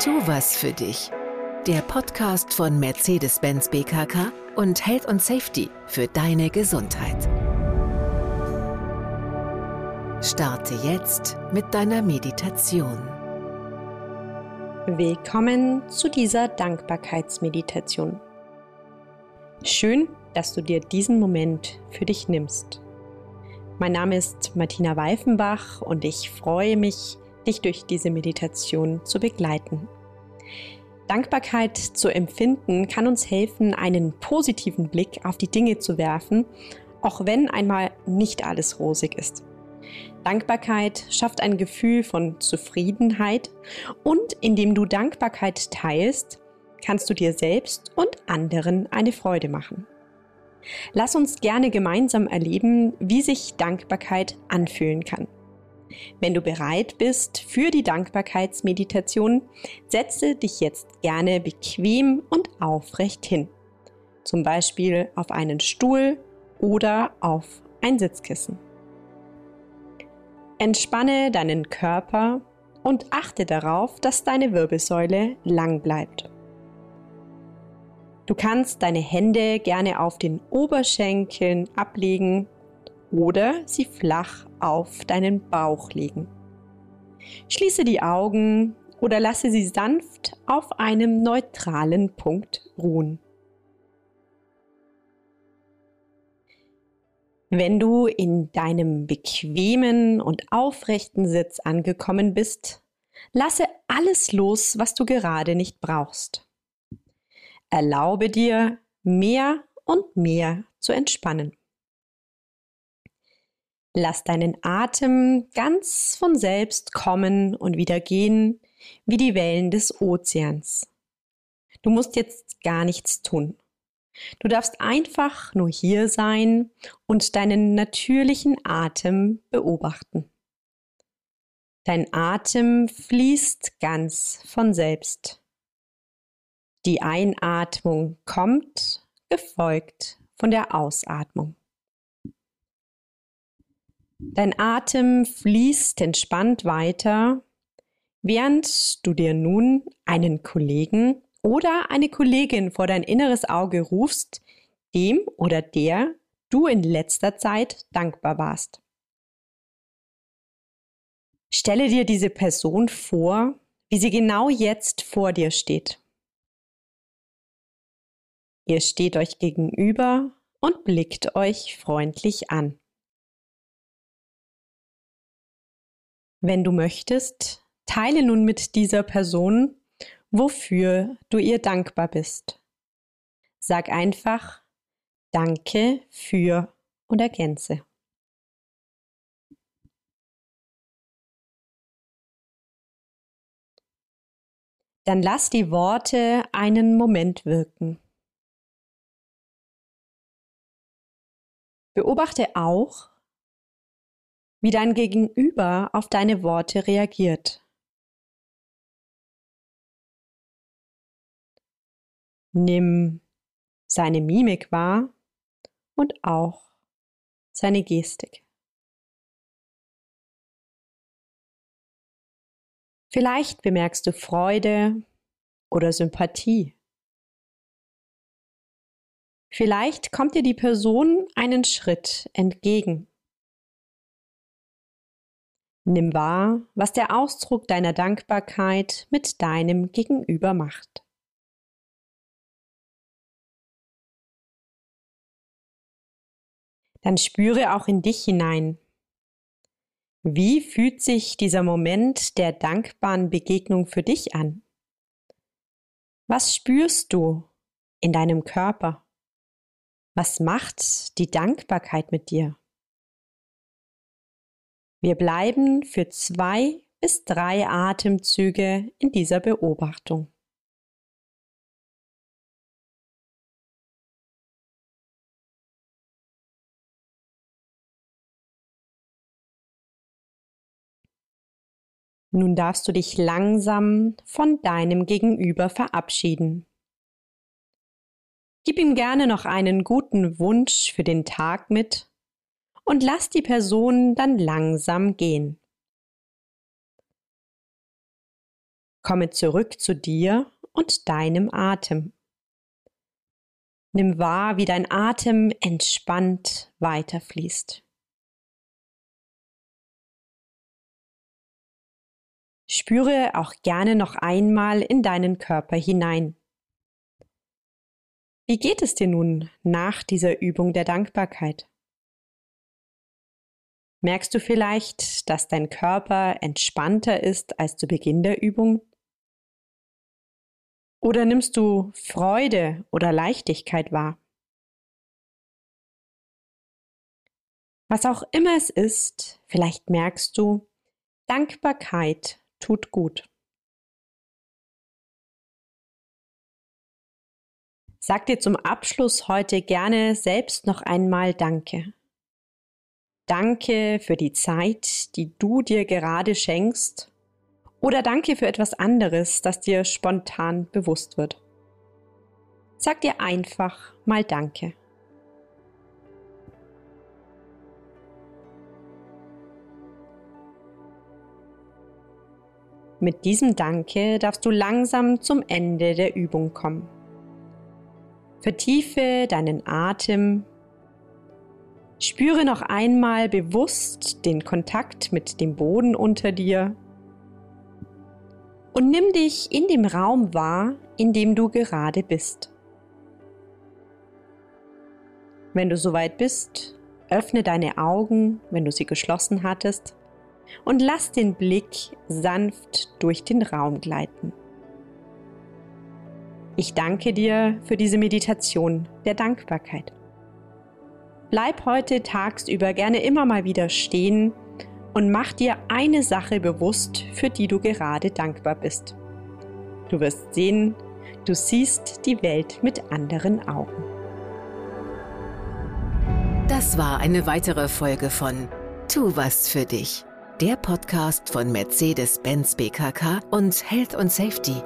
Tu was für dich. Der Podcast von Mercedes-Benz BKK und Health und Safety für deine Gesundheit. Starte jetzt mit deiner Meditation. Willkommen zu dieser Dankbarkeitsmeditation. Schön, dass du dir diesen Moment für dich nimmst. Mein Name ist Martina Weifenbach und ich freue mich, dich durch diese Meditation zu begleiten. Dankbarkeit zu empfinden kann uns helfen, einen positiven Blick auf die Dinge zu werfen, auch wenn einmal nicht alles rosig ist. Dankbarkeit schafft ein Gefühl von Zufriedenheit und indem du Dankbarkeit teilst, kannst du dir selbst und anderen eine Freude machen. Lass uns gerne gemeinsam erleben, wie sich Dankbarkeit anfühlen kann. Wenn du bereit bist für die Dankbarkeitsmeditation, setze dich jetzt gerne bequem und aufrecht hin. Zum Beispiel auf einen Stuhl oder auf ein Sitzkissen. Entspanne deinen Körper und achte darauf, dass deine Wirbelsäule lang bleibt. Du kannst deine Hände gerne auf den Oberschenkeln ablegen oder sie flach auf deinen Bauch legen. Schließe die Augen oder lasse sie sanft auf einem neutralen Punkt ruhen. Wenn du in deinem bequemen und aufrechten Sitz angekommen bist, lasse alles los, was du gerade nicht brauchst. Erlaube dir, mehr und mehr zu entspannen. Lass deinen Atem ganz von selbst kommen und wieder gehen, wie die Wellen des Ozeans. Du musst jetzt gar nichts tun. Du darfst einfach nur hier sein und deinen natürlichen Atem beobachten. Dein Atem fließt ganz von selbst. Die Einatmung kommt, gefolgt von der Ausatmung. Dein Atem fließt entspannt weiter, während du dir nun einen Kollegen oder eine Kollegin vor dein inneres Auge rufst, dem oder der du in letzter Zeit dankbar warst. Stelle dir diese Person vor, wie sie genau jetzt vor dir steht. Ihr steht euch gegenüber und blickt euch freundlich an. Wenn du möchtest, teile nun mit dieser Person, wofür du ihr dankbar bist. Sag einfach Danke für und ergänze. Dann lass die Worte einen Moment wirken. Beobachte auch, wie dein Gegenüber auf deine Worte reagiert. Nimm seine Mimik wahr und auch seine Gestik. Vielleicht bemerkst du Freude oder Sympathie. Vielleicht kommt dir die Person einen Schritt entgegen. Nimm wahr, was der Ausdruck deiner Dankbarkeit mit deinem Gegenüber macht. Dann spüre auch in dich hinein. Wie fühlt sich dieser Moment der dankbaren Begegnung für dich an? Was spürst du in deinem Körper? Was macht die Dankbarkeit mit dir? Wir bleiben für zwei bis drei Atemzüge in dieser Beobachtung. Nun darfst du dich langsam von deinem Gegenüber verabschieden. Gib ihm gerne noch einen guten Wunsch für den Tag mit und lass die Person dann langsam gehen. Komme zurück zu dir und deinem Atem. Nimm wahr, wie dein Atem entspannt weiterfließt. Spüre auch gerne noch einmal in deinen Körper hinein. Wie geht es dir nun nach dieser Übung der Dankbarkeit? Merkst du vielleicht, dass dein Körper entspannter ist als zu Beginn der Übung? Oder nimmst du Freude oder Leichtigkeit wahr? Was auch immer es ist, vielleicht merkst du, Dankbarkeit tut gut. Sag dir zum Abschluss heute gerne selbst noch einmal Danke. Danke für die Zeit, die du dir gerade schenkst oder danke für etwas anderes, das dir spontan bewusst wird. Sag dir einfach mal Danke. Mit diesem Danke darfst du langsam zum Ende der Übung kommen. Vertiefe deinen Atem. Spüre noch einmal bewusst den Kontakt mit dem Boden unter dir. Und nimm dich in dem Raum wahr, in dem du gerade bist. Wenn du soweit bist, öffne deine Augen, wenn du sie geschlossen hattest, und lass den Blick sanft durch den Raum gleiten. Ich danke dir für diese Meditation der Dankbarkeit. Bleib heute tagsüber gerne immer mal wieder stehen und mach dir eine Sache bewusst, für die du gerade dankbar bist. Du wirst sehen, du siehst die Welt mit anderen Augen. Das war eine weitere Folge von Tu was für dich, der Podcast von Mercedes-Benz BKK und Health und Safety